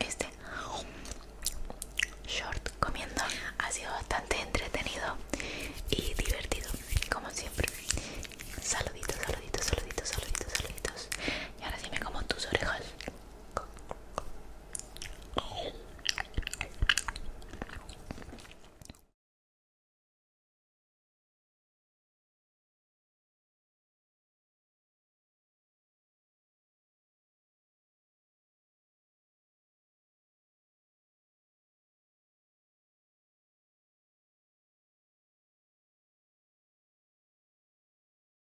este short comiendo. Ha sido bastante